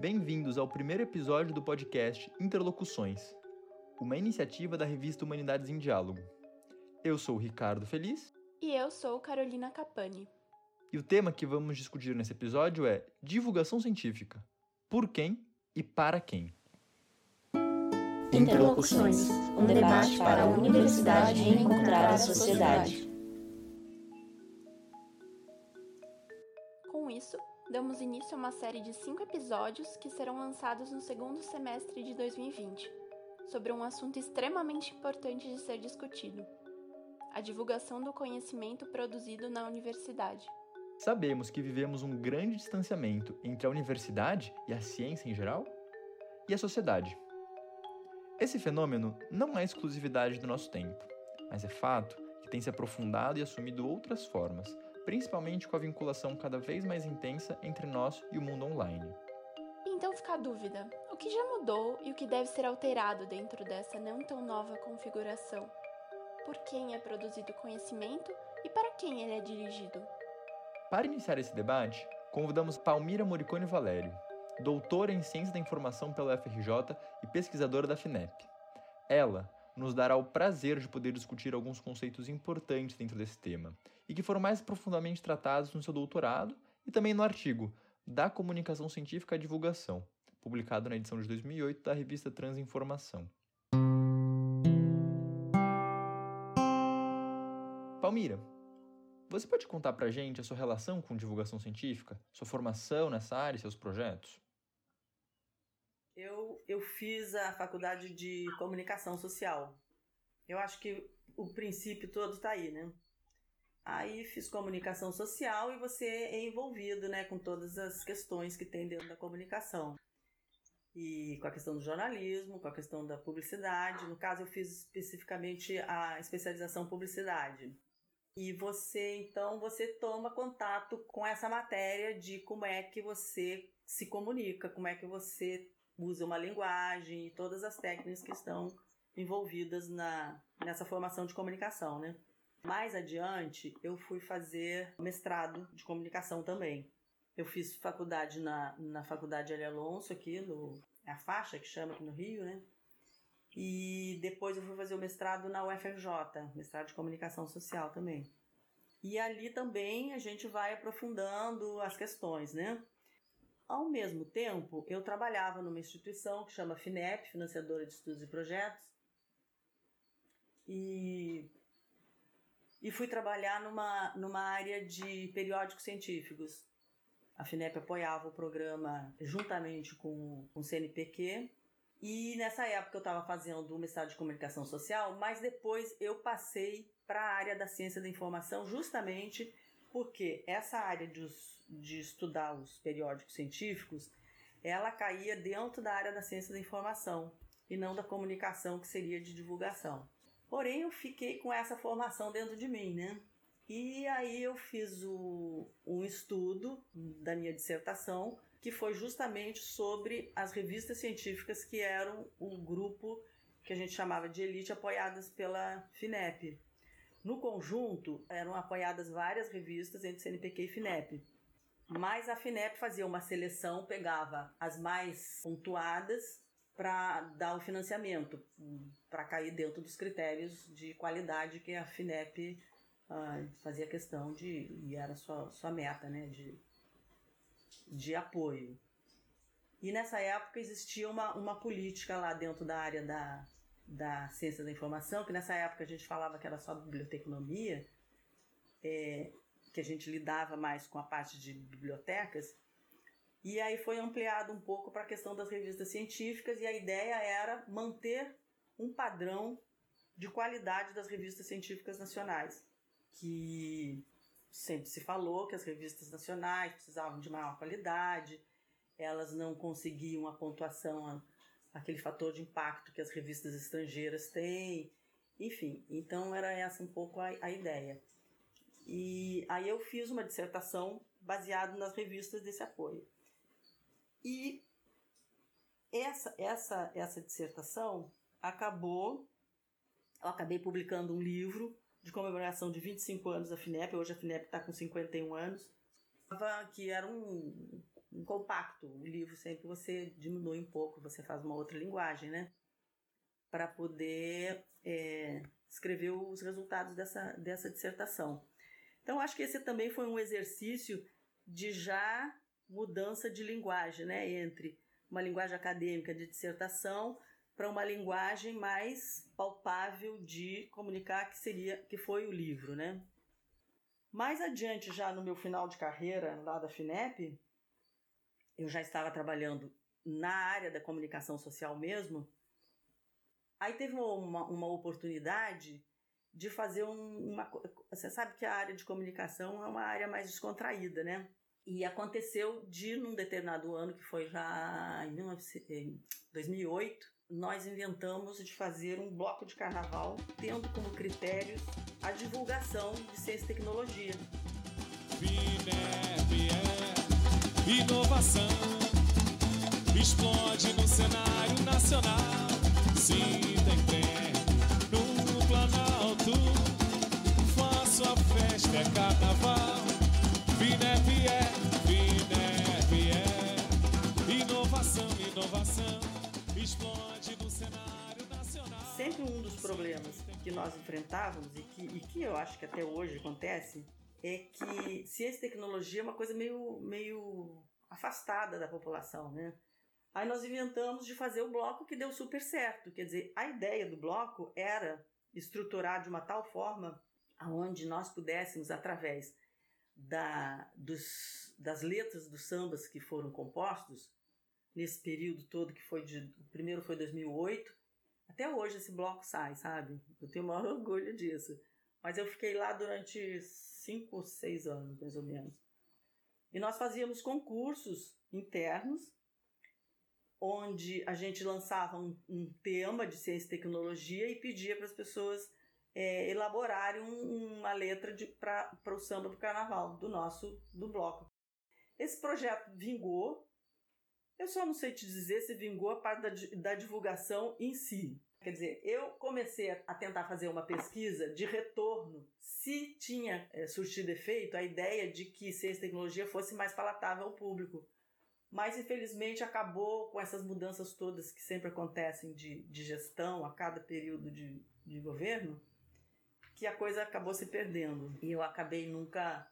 Bem-vindos ao primeiro episódio do podcast Interlocuções, uma iniciativa da revista Humanidades em Diálogo. Eu sou o Ricardo Feliz. E eu sou Carolina Capani. E o tema que vamos discutir nesse episódio é divulgação científica. Por quem e para quem? Interlocuções, um debate para a universidade encontrar a sociedade. A uma série de cinco episódios que serão lançados no segundo semestre de 2020, sobre um assunto extremamente importante de ser discutido: a divulgação do conhecimento produzido na universidade. Sabemos que vivemos um grande distanciamento entre a universidade e a ciência em geral e a sociedade. Esse fenômeno não é exclusividade do nosso tempo, mas é fato que tem se aprofundado e assumido outras formas, principalmente com a vinculação cada vez mais intensa entre nós e o mundo online. Então fica a dúvida: o que já mudou e o que deve ser alterado dentro dessa não tão nova configuração? Por quem é produzido o conhecimento e para quem ele é dirigido? Para iniciar esse debate, convidamos Palmira Moricone Valério, doutora em Ciência da Informação pela UFRJ e pesquisadora da FINEP. Ela nos dará o prazer de poder discutir alguns conceitos importantes dentro desse tema e que foram mais profundamente tratados no seu doutorado e também no artigo Da Comunicação Científica à Divulgação, publicado na edição de 2008 da revista Transinformação. Palmira, você pode contar pra gente a sua relação com divulgação científica, sua formação nessa área e seus projetos? Eu, eu fiz a faculdade de comunicação social. Eu acho que o princípio todo está aí, né? Aí fiz comunicação social e você é envolvido, né, com todas as questões que tem dentro da comunicação. E com a questão do jornalismo, com a questão da publicidade. No caso, eu fiz especificamente a especialização publicidade. E você, então, você toma contato com essa matéria de como é que você se comunica, como é que você usa uma linguagem e todas as técnicas que estão envolvidas na, nessa formação de comunicação, né? Mais adiante, eu fui fazer mestrado de comunicação também. Eu fiz faculdade na, na Faculdade Ali Alonso, aqui no. É a faixa que chama aqui no Rio, né? E depois eu fui fazer o mestrado na UFRJ, mestrado de comunicação social também. E ali também a gente vai aprofundando as questões, né? Ao mesmo tempo, eu trabalhava numa instituição que chama FINEP, Financiadora de Estudos e Projetos, e, e fui trabalhar numa, numa área de periódicos científicos. A FINEP apoiava o programa juntamente com, com o CNPq, e nessa época eu estava fazendo o mestrado de comunicação social, mas depois eu passei para a área da ciência da informação justamente porque essa área de, de estudar os periódicos científicos, ela caía dentro da área da ciência da informação e não da comunicação, que seria de divulgação. Porém, eu fiquei com essa formação dentro de mim, né? E aí eu fiz o, um estudo da minha dissertação, que foi justamente sobre as revistas científicas que eram o grupo que a gente chamava de elite apoiadas pela FINEP, no conjunto, eram apoiadas várias revistas entre CNPq e FINEP. Mas a FINEP fazia uma seleção, pegava as mais pontuadas para dar o financiamento, para cair dentro dos critérios de qualidade que a FINEP uh, fazia questão de, e era sua, sua meta, né, de, de apoio. E nessa época existia uma, uma política lá dentro da área da, da ciência da informação, que nessa época a gente falava que era só biblioteconomia, é, que a gente lidava mais com a parte de bibliotecas, e aí foi ampliado um pouco para a questão das revistas científicas, e a ideia era manter um padrão de qualidade das revistas científicas nacionais, que sempre se falou que as revistas nacionais precisavam de maior qualidade, elas não conseguiam a pontuação aquele fator de impacto que as revistas estrangeiras têm, enfim. Então era essa um pouco a, a ideia. E aí eu fiz uma dissertação baseada nas revistas desse apoio. E essa essa essa dissertação acabou eu acabei publicando um livro de comemoração de 25 anos da FINEP, hoje a FINEP está com 51 anos, que era um, um compacto. O livro sempre você diminui um pouco, você faz uma outra linguagem, né? Para poder é, escrever os resultados dessa, dessa dissertação. Então, acho que esse também foi um exercício de já mudança de linguagem, né? Entre uma linguagem acadêmica de dissertação para uma linguagem mais palpável de comunicar que seria que foi o livro, né? Mais adiante, já no meu final de carreira lá da FINEP, eu já estava trabalhando na área da comunicação social mesmo. Aí teve uma, uma oportunidade de fazer um, uma. Você sabe que a área de comunicação é uma área mais descontraída, né? E aconteceu de, num determinado ano, que foi já em 2008, nós inventamos de fazer um bloco de carnaval tendo como critérios a divulgação de ciência e tecnologia. inovação explode no cenário nacional. Sim, tem no Planalto. Faço a festa, é Sempre um dos problemas que nós enfrentávamos e que, e que eu acho que até hoje acontece é que ciência e tecnologia é uma coisa meio, meio afastada da população, né? Aí nós inventamos de fazer o bloco que deu super certo. Quer dizer, a ideia do bloco era estruturar de uma tal forma aonde nós pudéssemos, através da, dos, das letras dos sambas que foram compostos, nesse período todo que foi de. O primeiro foi 2008, até hoje esse bloco sai, sabe? Eu tenho o maior orgulho disso. Mas eu fiquei lá durante cinco ou seis anos, mais ou menos. E nós fazíamos concursos internos, onde a gente lançava um, um tema de ciência e tecnologia e pedia para as pessoas é, elaborarem um, uma letra para o samba do carnaval do nosso do bloco. Esse projeto vingou. Eu só não sei te dizer se vingou a parte da, da divulgação em si. Quer dizer, eu comecei a tentar fazer uma pesquisa de retorno se tinha é, surtido efeito a ideia de que ciência e tecnologia fosse mais palatável ao público. Mas, infelizmente, acabou com essas mudanças todas que sempre acontecem de, de gestão a cada período de, de governo, que a coisa acabou se perdendo. E eu acabei nunca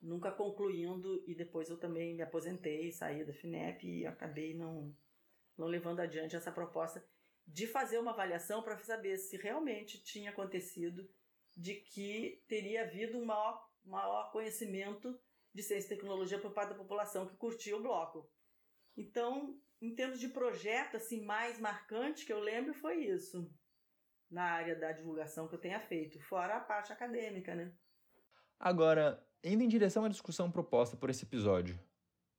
nunca concluindo e depois eu também me aposentei, saí da FINEP e acabei não, não levando adiante essa proposta de fazer uma avaliação para saber se realmente tinha acontecido de que teria havido um maior, maior conhecimento de ciência e tecnologia por parte da população que curtia o bloco. Então, em termos de projeto assim mais marcante que eu lembro foi isso, na área da divulgação que eu tenha feito, fora a parte acadêmica, né? Agora, indo em direção à discussão proposta por esse episódio,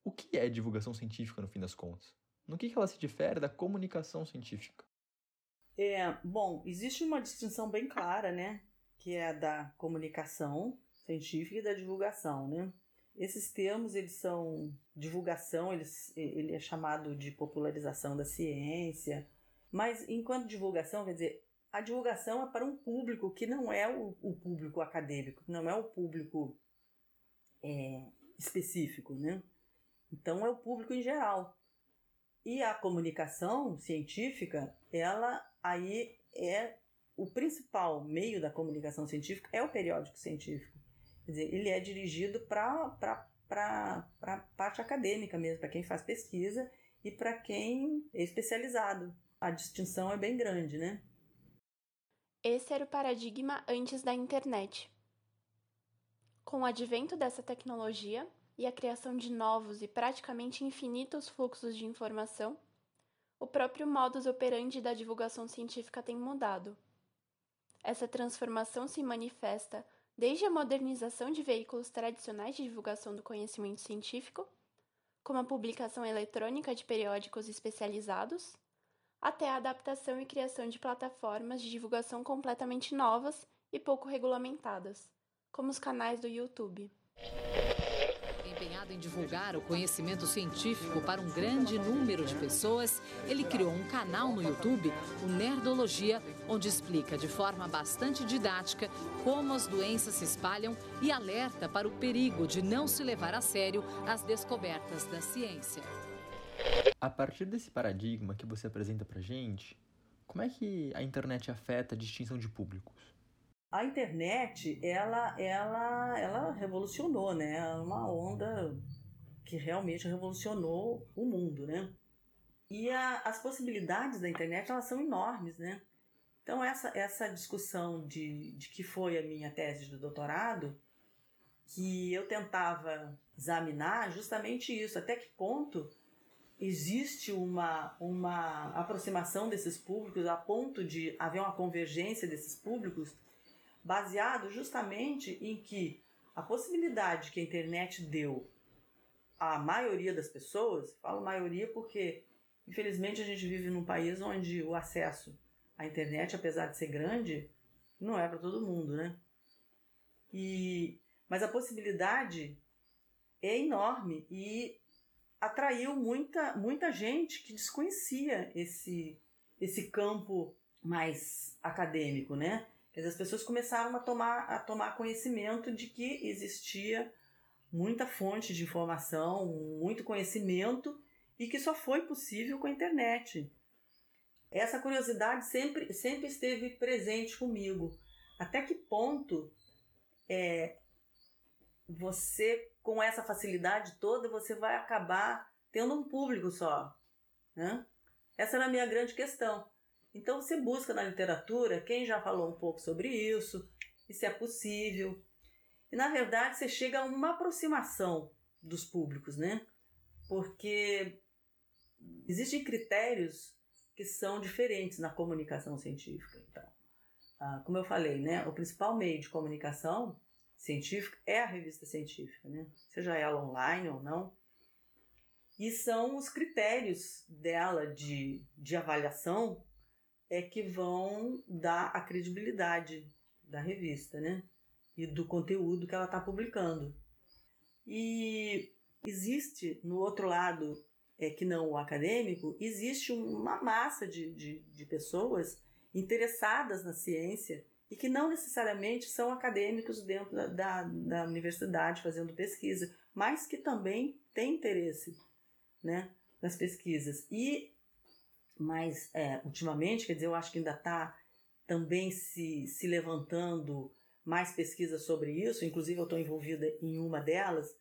o que é divulgação científica no fim das contas? No que ela se difere da comunicação científica? É, bom, existe uma distinção bem clara, né? Que é a da comunicação científica e da divulgação, né? Esses termos, eles são divulgação, eles, ele é chamado de popularização da ciência, mas enquanto divulgação, quer dizer, a divulgação é para um público que não é o, o público acadêmico, não é o público é, específico, né? Então é o público em geral. E a comunicação científica, ela aí é o principal meio da comunicação científica é o periódico científico. Quer dizer, ele é dirigido para a parte acadêmica mesmo, para quem faz pesquisa e para quem é especializado. A distinção é bem grande, né? Esse era o paradigma antes da internet. Com o advento dessa tecnologia e a criação de novos e praticamente infinitos fluxos de informação, o próprio modus operandi da divulgação científica tem mudado. Essa transformação se manifesta desde a modernização de veículos tradicionais de divulgação do conhecimento científico, como a publicação eletrônica de periódicos especializados, até a adaptação e criação de plataformas de divulgação completamente novas e pouco regulamentadas, como os canais do YouTube. Empenhado em divulgar o conhecimento científico para um grande número de pessoas, ele criou um canal no YouTube, o Nerdologia, onde explica de forma bastante didática como as doenças se espalham e alerta para o perigo de não se levar a sério as descobertas da ciência. A partir desse paradigma que você apresenta pra gente, como é que a internet afeta a distinção de públicos? A internet, ela, ela, ela revolucionou, né? É uma onda que realmente revolucionou o mundo, né? E a, as possibilidades da internet, elas são enormes, né? Então, essa, essa discussão de, de que foi a minha tese de doutorado, que eu tentava examinar justamente isso, até que ponto existe uma, uma aproximação desses públicos a ponto de haver uma convergência desses públicos, baseado justamente em que a possibilidade que a internet deu à maioria das pessoas, falo maioria porque infelizmente a gente vive num país onde o acesso à internet, apesar de ser grande, não é para todo mundo, né? E, mas a possibilidade é enorme e atraiu muita, muita gente que desconhecia esse, esse campo mais acadêmico, né? Dizer, as pessoas começaram a tomar, a tomar conhecimento de que existia muita fonte de informação, muito conhecimento e que só foi possível com a internet. Essa curiosidade sempre, sempre esteve presente comigo. Até que ponto é, você com essa facilidade toda, você vai acabar tendo um público só. Né? Essa era a minha grande questão. Então você busca na literatura quem já falou um pouco sobre isso, e se é possível. E na verdade você chega a uma aproximação dos públicos, né? Porque existem critérios que são diferentes na comunicação científica. Então, ah, como eu falei, né, o principal meio de comunicação científica é a revista científica, né? seja ela online ou não. E são os critérios dela de, de avaliação é que vão dar a credibilidade da revista, né? E do conteúdo que ela está publicando. E existe, no outro lado, é, que não o acadêmico, existe uma massa de, de, de pessoas interessadas na ciência e que não necessariamente são acadêmicos dentro da, da, da universidade fazendo pesquisa, mas que também têm interesse né, nas pesquisas. E, mas é, ultimamente, quer dizer, eu acho que ainda está também se, se levantando mais pesquisas sobre isso, inclusive eu estou envolvida em uma delas,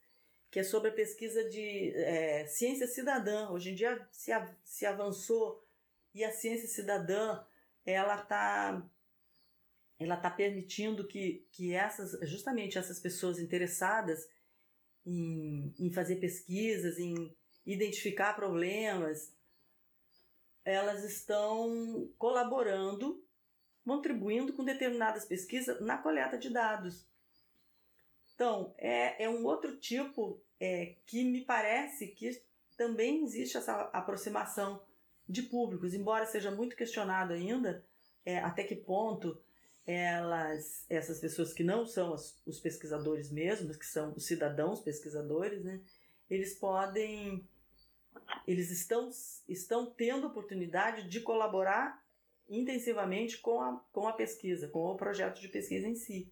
que é sobre a pesquisa de é, ciência cidadã. Hoje em dia se, se avançou e a ciência cidadã ela está ela está permitindo que, que essas, justamente essas pessoas interessadas em, em fazer pesquisas, em identificar problemas, elas estão colaborando, contribuindo com determinadas pesquisas na coleta de dados. Então, é, é um outro tipo é, que me parece que também existe essa aproximação de públicos, embora seja muito questionado ainda é, até que ponto elas, essas pessoas que não são as, os pesquisadores mesmos, que são os cidadãos pesquisadores, né, eles podem, eles estão, estão tendo oportunidade de colaborar intensivamente com a, com a pesquisa, com o projeto de pesquisa em si.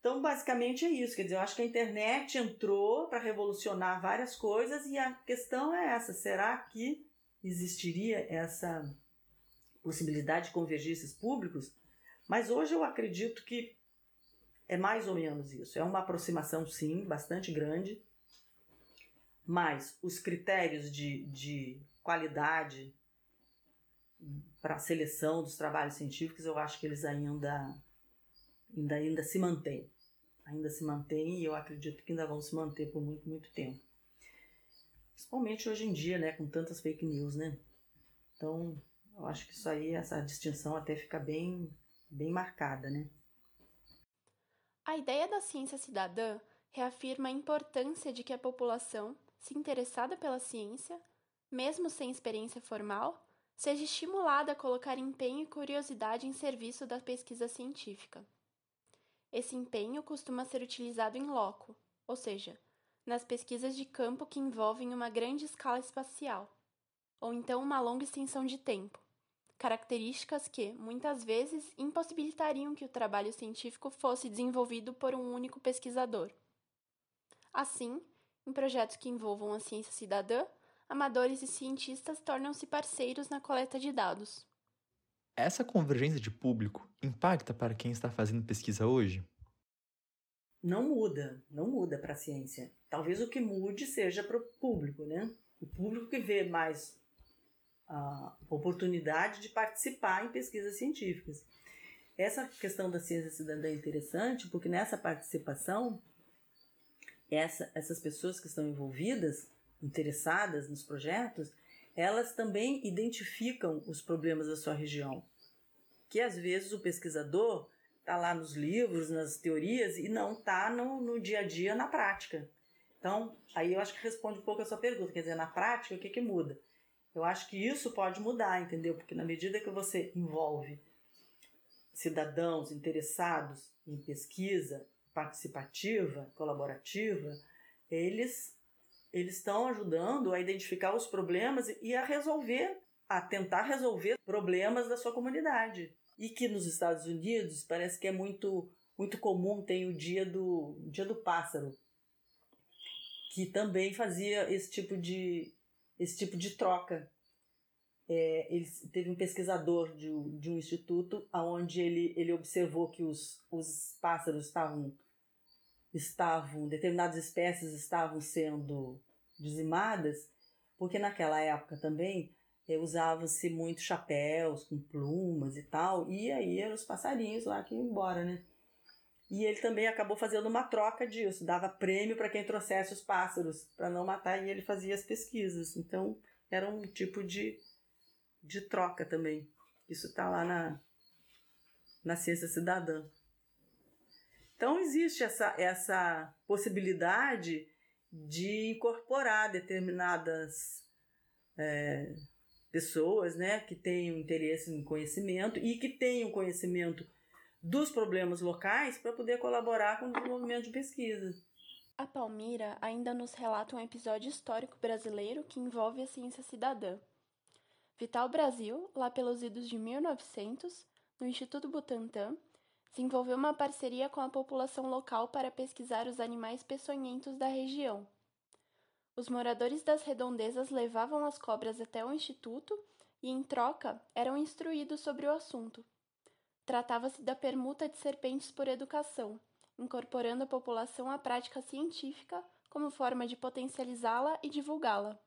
Então, basicamente é isso. Quer dizer, eu acho que a internet entrou para revolucionar várias coisas e a questão é essa: será que existiria essa possibilidade de convergir esses públicos? Mas hoje eu acredito que é mais ou menos isso. É uma aproximação, sim, bastante grande, mas os critérios de, de qualidade para a seleção dos trabalhos científicos, eu acho que eles ainda, ainda, ainda se mantêm. Ainda se mantêm e eu acredito que ainda vão se manter por muito, muito tempo. Principalmente hoje em dia, né, com tantas fake news, né? Então, eu acho que isso aí, essa distinção até fica bem bem marcada, né? A ideia da ciência cidadã reafirma a importância de que a população, se interessada pela ciência, mesmo sem experiência formal, seja estimulada a colocar empenho e curiosidade em serviço da pesquisa científica. Esse empenho costuma ser utilizado em loco, ou seja, nas pesquisas de campo que envolvem uma grande escala espacial, ou então uma longa extensão de tempo, características que, muitas vezes, impossibilitariam que o trabalho científico fosse desenvolvido por um único pesquisador. Assim, em projetos que envolvam a ciência cidadã, amadores e cientistas tornam-se parceiros na coleta de dados. Essa convergência de público impacta para quem está fazendo pesquisa hoje? Não muda, não muda para a ciência. Talvez o que mude seja para o público, né? O público que vê mais a oportunidade de participar em pesquisas científicas. Essa questão da ciência cidadã é interessante porque nessa participação, essa, essas pessoas que estão envolvidas, interessadas nos projetos, elas também identificam os problemas da sua região. Que às vezes o pesquisador está lá nos livros, nas teorias e não está no, no dia a dia, na prática. Então, aí eu acho que responde um pouco a sua pergunta. Quer dizer, na prática, o que, que muda? Eu acho que isso pode mudar, entendeu? Porque na medida que você envolve cidadãos interessados em pesquisa participativa, colaborativa, eles eles estão ajudando a identificar os problemas e a resolver, a tentar resolver problemas da sua comunidade. E que nos Estados Unidos parece que é muito muito comum tem o dia do dia do pássaro, que também fazia esse tipo de esse tipo de troca. É, ele teve um pesquisador de, de um instituto onde ele, ele observou que os, os pássaros estavam, estavam, determinadas espécies estavam sendo dizimadas, porque naquela época também é, usava-se muito chapéus com plumas e tal, e aí eram os passarinhos lá que iam embora, né? E ele também acabou fazendo uma troca disso, dava prêmio para quem trouxesse os pássaros para não matar e ele fazia as pesquisas. Então era um tipo de, de troca também. Isso está lá na, na ciência cidadã. Então existe essa, essa possibilidade de incorporar determinadas é, pessoas né, que tenham interesse em conhecimento e que tenham conhecimento dos problemas locais para poder colaborar com o desenvolvimento de pesquisa. A Palmira ainda nos relata um episódio histórico brasileiro que envolve a ciência cidadã. Vital Brasil, lá pelos idos de 1900, no Instituto Butantan, desenvolveu uma parceria com a população local para pesquisar os animais peçonhentos da região. Os moradores das redondezas levavam as cobras até o instituto e, em troca, eram instruídos sobre o assunto, Tratava-se da permuta de serpentes por educação, incorporando a população à prática científica como forma de potencializá-la e divulgá-la.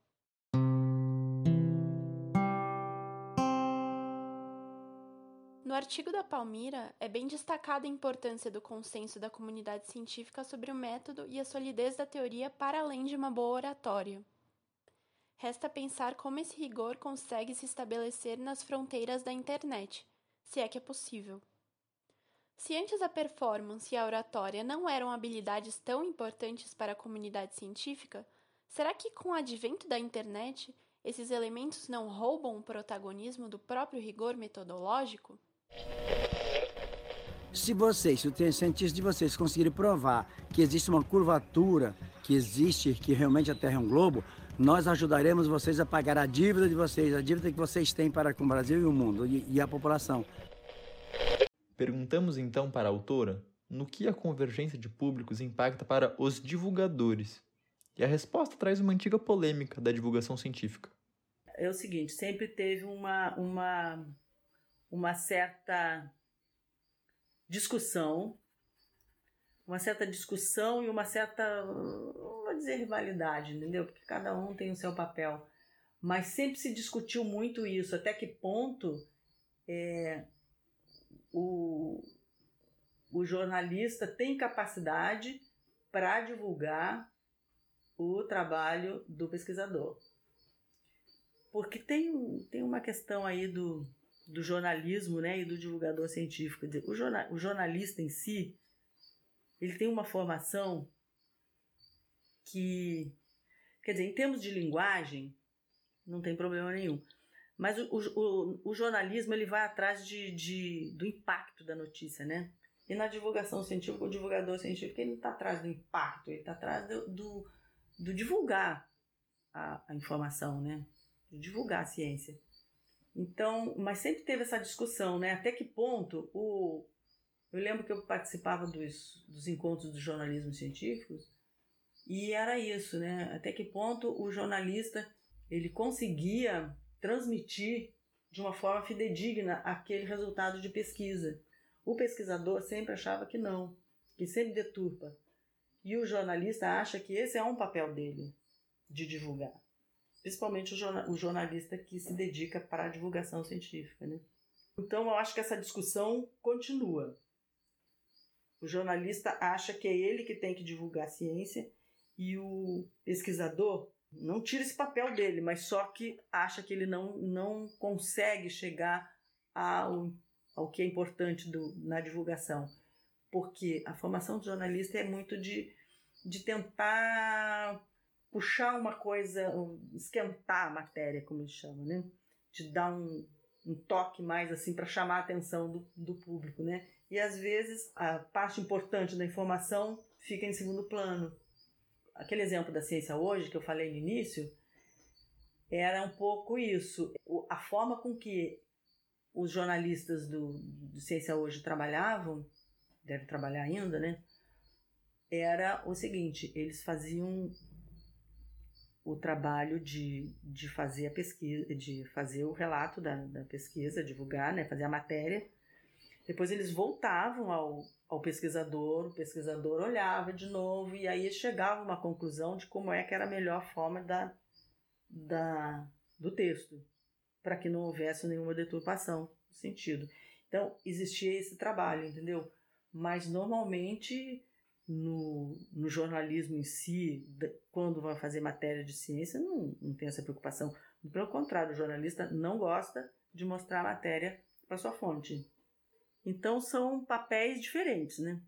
No artigo da Palmira, é bem destacada a importância do consenso da comunidade científica sobre o método e a solidez da teoria para além de uma boa oratória. Resta pensar como esse rigor consegue se estabelecer nas fronteiras da internet, se é que é possível. Se antes a performance e a oratória não eram habilidades tão importantes para a comunidade científica, será que com o advento da internet esses elementos não roubam o protagonismo do próprio rigor metodológico? Se vocês, se os cientistas de vocês conseguirem provar que existe uma curvatura, que existe, que realmente a Terra é um globo, nós ajudaremos vocês a pagar a dívida de vocês, a dívida que vocês têm para com o Brasil e o mundo e, e a população. Perguntamos então para a autora no que a convergência de públicos impacta para os divulgadores. E a resposta traz uma antiga polêmica da divulgação científica. É o seguinte, sempre teve uma, uma, uma certa discussão, uma certa discussão e uma certa, vou dizer rivalidade, entendeu? Porque cada um tem o seu papel. Mas sempre se discutiu muito isso, até que ponto é, o, o jornalista tem capacidade para divulgar o trabalho do pesquisador. Porque tem, tem uma questão aí do, do jornalismo né, e do divulgador científico. O, jornal, o jornalista em si, ele tem uma formação que, quer dizer, em termos de linguagem, não tem problema nenhum. Mas o, o, o jornalismo ele vai atrás de, de, do impacto da notícia, né? E na divulgação científica, o divulgador científico ele não está atrás do impacto, ele está atrás do, do, do divulgar a, a informação, né? De divulgar a ciência. Então, mas sempre teve essa discussão, né? Até que ponto o. Eu lembro que eu participava dos, dos encontros do jornalismo científico e era isso, né? Até que ponto o jornalista ele conseguia transmitir de uma forma fidedigna aquele resultado de pesquisa. O pesquisador sempre achava que não, que sempre deturpa. E o jornalista acha que esse é um papel dele, de divulgar. Principalmente o, jornalista que se dedica para a divulgação científica. Né? Então, eu acho que essa discussão continua. O jornalista acha que é ele que tem que divulgar a ciência e o pesquisador não tira esse papel dele, mas só que acha que ele não, não consegue chegar ao, ao que é importante do, na divulgação. Porque a formação do jornalista é muito de, de tentar puxar uma coisa, esquentar a matéria, como eles chamam, né? De dar um, um toque mais assim para chamar a atenção do, do público, né? E às vezes a parte importante da informação fica em segundo plano aquele exemplo da ciência hoje que eu falei no início era um pouco isso. A forma com que os jornalistas do, do Ciência Hoje trabalhavam, devem trabalhar ainda, né? Era o seguinte: eles faziam o trabalho de, de fazer a pesquisa, de fazer o relato da, da pesquisa, divulgar, né? Fazer a matéria. Depois eles voltavam ao, ao pesquisador, o pesquisador olhava de novo e aí chegava uma conclusão de como é que era a melhor forma da, da, do texto, para que não houvesse nenhuma deturpação do sentido. Então, existia esse trabalho, entendeu? Mas normalmente no, no jornalismo em si, quando vai fazer matéria de ciência, não, não tem essa preocupação. Pelo contrário, o jornalista não gosta de mostrar a matéria para sua fonte. Então são papéis diferentes, né?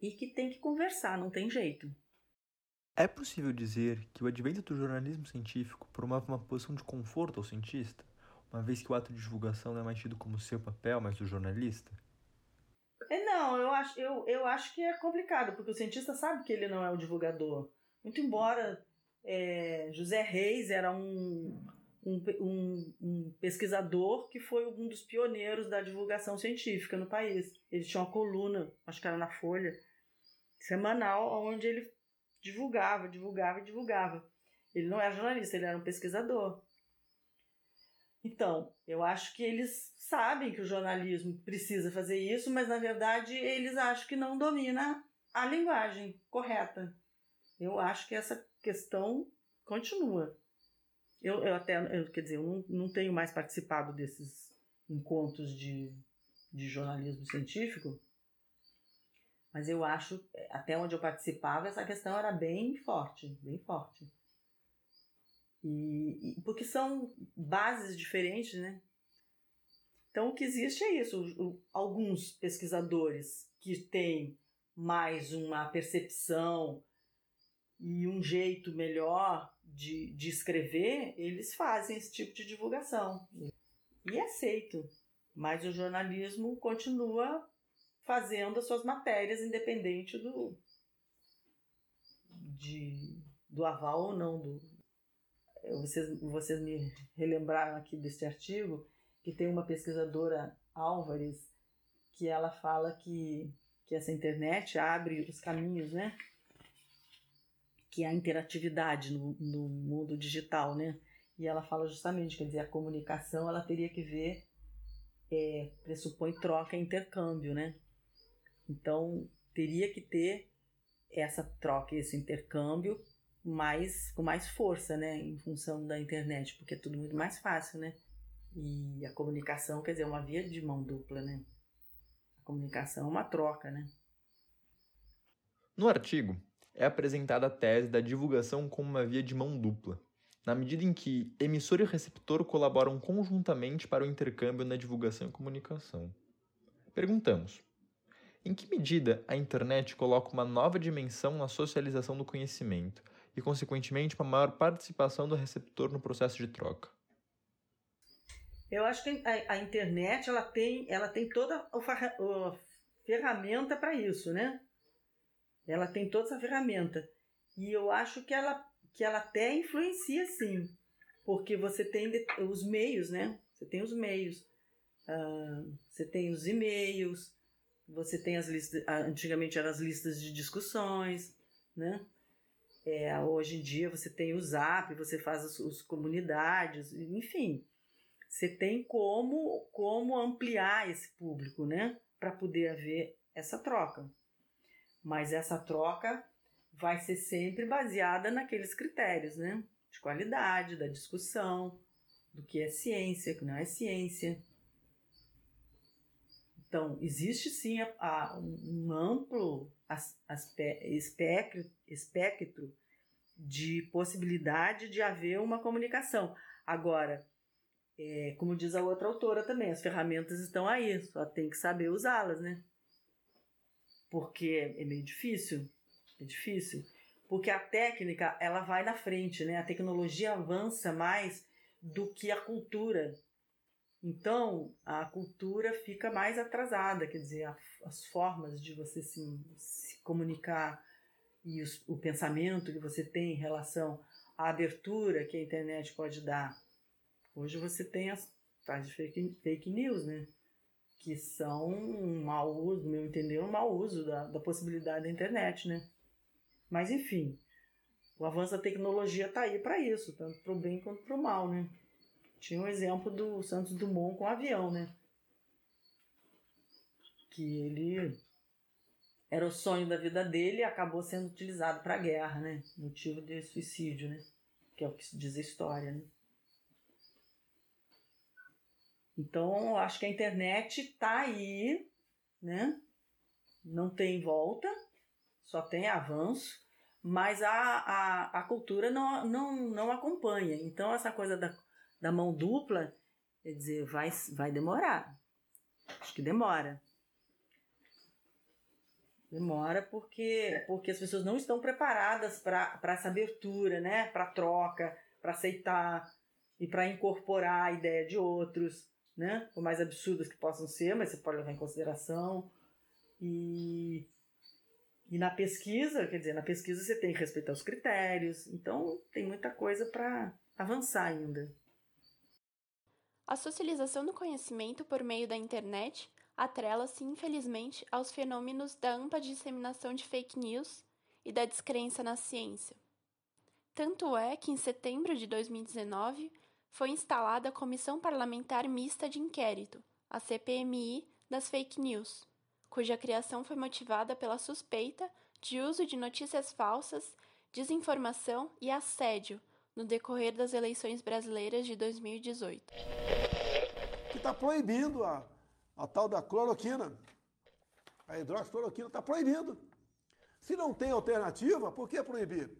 E que tem que conversar, não tem jeito. É possível dizer que o advento do jornalismo científico promove uma posição de conforto ao cientista, uma vez que o ato de divulgação não é mais tido como seu papel, mas do jornalista? Não, eu acho, eu, eu acho que é complicado, porque o cientista sabe que ele não é o divulgador. Muito embora é, José Reis era um, um, um, um, pesquisador que foi um dos pioneiros da divulgação científica no país. Ele tinha uma coluna, acho que era na Folha, semanal, onde ele divulgava, divulgava e divulgava. Ele não era jornalista, ele era um pesquisador. Então, eu acho que eles sabem que o jornalismo precisa fazer isso, mas na verdade eles acham que não domina a linguagem correta. Eu acho que essa questão continua. Eu, eu até, eu, quer dizer, eu não, não tenho mais participado desses encontros de, de jornalismo científico, mas eu acho, até onde eu participava, essa questão era bem forte, bem forte. E, e, porque são bases diferentes, né? Então o que existe é isso. O, o, alguns pesquisadores que têm mais uma percepção e um jeito melhor de, de escrever, eles fazem esse tipo de divulgação. E é aceito. Mas o jornalismo continua fazendo as suas matérias independente do, de, do aval ou não. Do, vocês, vocês me relembraram aqui deste artigo que tem uma pesquisadora Álvares que ela fala que, que essa internet abre os caminhos, né? que é a interatividade no, no mundo digital, né? E ela fala justamente, quer dizer, a comunicação ela teria que ver, é, pressupõe troca e intercâmbio, né? Então, teria que ter essa troca, esse intercâmbio mais com mais força, né, em função da internet, porque é tudo muito mais fácil, né? E a comunicação, quer dizer, é uma via de mão dupla, né? A comunicação é uma troca, né? No artigo, é apresentada a tese da divulgação como uma via de mão dupla, na medida em que emissor e receptor colaboram conjuntamente para o intercâmbio na divulgação e comunicação. Perguntamos: em que medida a internet coloca uma nova dimensão na socialização do conhecimento e, consequentemente, uma maior participação do receptor no processo de troca? Eu acho que a, a internet ela tem, ela tem toda a ferramenta para isso, né? Ela tem toda essa ferramenta. E eu acho que ela que ela até influencia sim, porque você tem os meios, né? Você tem os meios, uh, você tem os e-mails, você tem as listas, antigamente eram as listas de discussões, né? É, hoje em dia você tem o Zap, você faz as, as comunidades, enfim, você tem como, como ampliar esse público, né? Para poder haver essa troca. Mas essa troca vai ser sempre baseada naqueles critérios, né? De qualidade, da discussão, do que é ciência, que não é ciência. Então, existe sim a, a, um amplo espectro, espectro de possibilidade de haver uma comunicação. Agora, é, como diz a outra autora também, as ferramentas estão aí, só tem que saber usá-las, né? Porque é meio difícil, é difícil, porque a técnica ela vai na frente, né? A tecnologia avança mais do que a cultura. Então, a cultura fica mais atrasada, quer dizer, a, as formas de você se, se comunicar e os, o pensamento que você tem em relação à abertura que a internet pode dar. Hoje você tem as tais fake, fake news, né? Que são um mau uso, no meu entender, um mau uso da, da possibilidade da internet, né? Mas enfim, o avanço da tecnologia está aí para isso, tanto para o bem quanto para o mal, né? Tinha um exemplo do Santos Dumont com o avião, né? Que ele era o sonho da vida dele e acabou sendo utilizado para a guerra, né? Motivo de suicídio, né? Que é o que diz a história, né? Então, acho que a internet está aí, né? Não tem volta, só tem avanço, mas a, a, a cultura não, não, não acompanha. Então, essa coisa da da mão dupla, quer dizer, vai, vai demorar. Acho que demora. Demora porque, porque as pessoas não estão preparadas para essa abertura, né? para troca, para aceitar e para incorporar a ideia de outros, né? por mais absurdas que possam ser, mas você pode levar em consideração. E, e na pesquisa, quer dizer, na pesquisa você tem que respeitar os critérios, então tem muita coisa para avançar ainda. A socialização do conhecimento por meio da internet atrela-se, infelizmente, aos fenômenos da ampla disseminação de fake news e da descrença na ciência. Tanto é que, em setembro de 2019, foi instalada a Comissão Parlamentar Mista de Inquérito, a CPMI, das fake news, cuja criação foi motivada pela suspeita de uso de notícias falsas, desinformação e assédio no decorrer das eleições brasileiras de 2018. Que está proibindo a, a tal da cloroquina. A hidroxicloroquina está proibindo. Se não tem alternativa, por que proibir?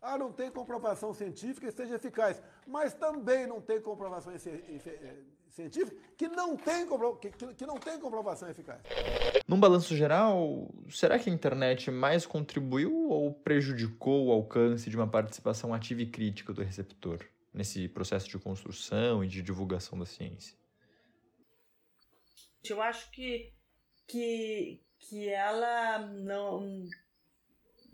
Ah, não tem comprovação científica que seja eficaz. Mas também não tem comprovação científica que não tem, que, que não tem comprovação eficaz. Num balanço geral, será que a internet mais contribuiu ou prejudicou o alcance de uma participação ativa e crítica do receptor nesse processo de construção e de divulgação da ciência? Eu acho que, que, que ela não,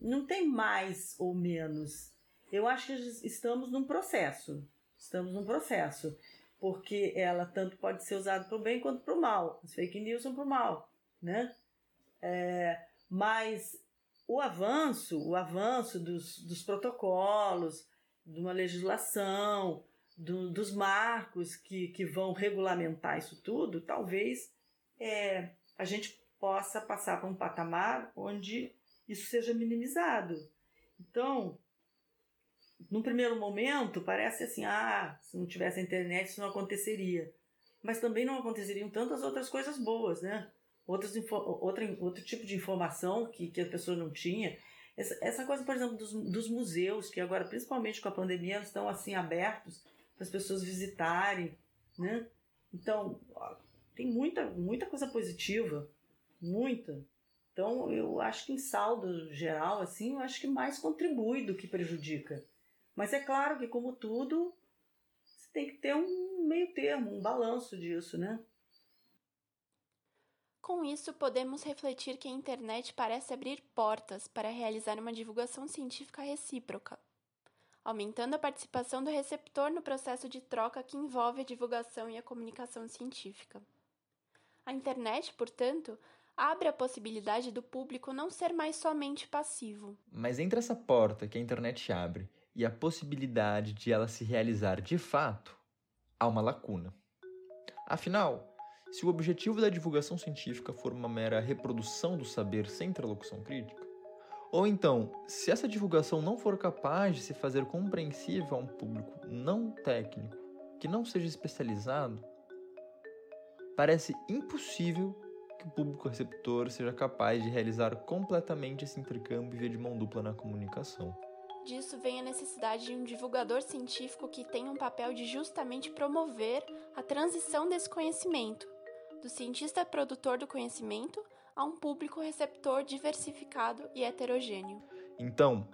não tem mais ou menos. Eu acho que estamos num processo. Estamos num processo porque ela tanto pode ser usada para o bem quanto para o mal. As fake news são para o mal, né? É, mas o avanço, o avanço dos, dos protocolos, de uma legislação, do, dos marcos que, que vão regulamentar isso tudo, talvez é, a gente possa passar para um patamar onde isso seja minimizado. Então, num primeiro momento, parece assim: ah, se não tivesse a internet isso não aconteceria. Mas também não aconteceriam tantas outras coisas boas, né? Outros, outra, outro tipo de informação que, que a pessoa não tinha. Essa, essa coisa, por exemplo, dos, dos museus, que agora, principalmente com a pandemia, estão assim abertos para as pessoas visitarem, né? Então, tem muita, muita coisa positiva, muita. Então, eu acho que em saldo geral, assim, eu acho que mais contribui do que prejudica. Mas é claro que, como tudo, você tem que ter um meio termo, um balanço disso, né? Com isso, podemos refletir que a internet parece abrir portas para realizar uma divulgação científica recíproca. aumentando a participação do receptor no processo de troca que envolve a divulgação e a comunicação científica. A internet, portanto, abre a possibilidade do público não ser mais somente passivo. Mas entre essa porta que a internet abre e a possibilidade de ela se realizar de fato, há uma lacuna. Afinal, se o objetivo da divulgação científica for uma mera reprodução do saber sem interlocução crítica, ou então, se essa divulgação não for capaz de se fazer compreensível a um público não técnico, que não seja especializado, parece impossível que o público receptor seja capaz de realizar completamente esse intercâmbio via de mão dupla na comunicação. Disso vem a necessidade de um divulgador científico que tenha um papel de justamente promover a transição desse conhecimento, do cientista produtor do conhecimento a um público receptor diversificado e heterogêneo. Então,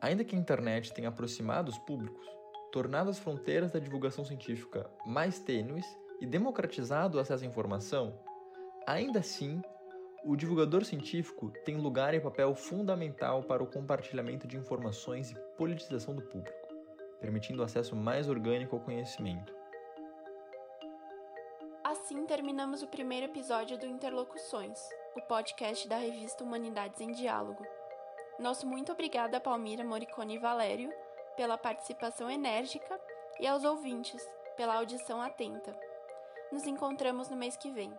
ainda que a internet tenha aproximado os públicos, tornado as fronteiras da divulgação científica mais tênues e democratizado o acesso à informação, ainda assim, o divulgador científico tem lugar e papel fundamental para o compartilhamento de informações e politização do público, permitindo o acesso mais orgânico ao conhecimento. Terminamos o primeiro episódio do Interlocuções, o podcast da revista Humanidades em Diálogo. Nosso muito obrigada a Palmira Moricone Valério pela participação enérgica e aos ouvintes pela audição atenta. Nos encontramos no mês que vem.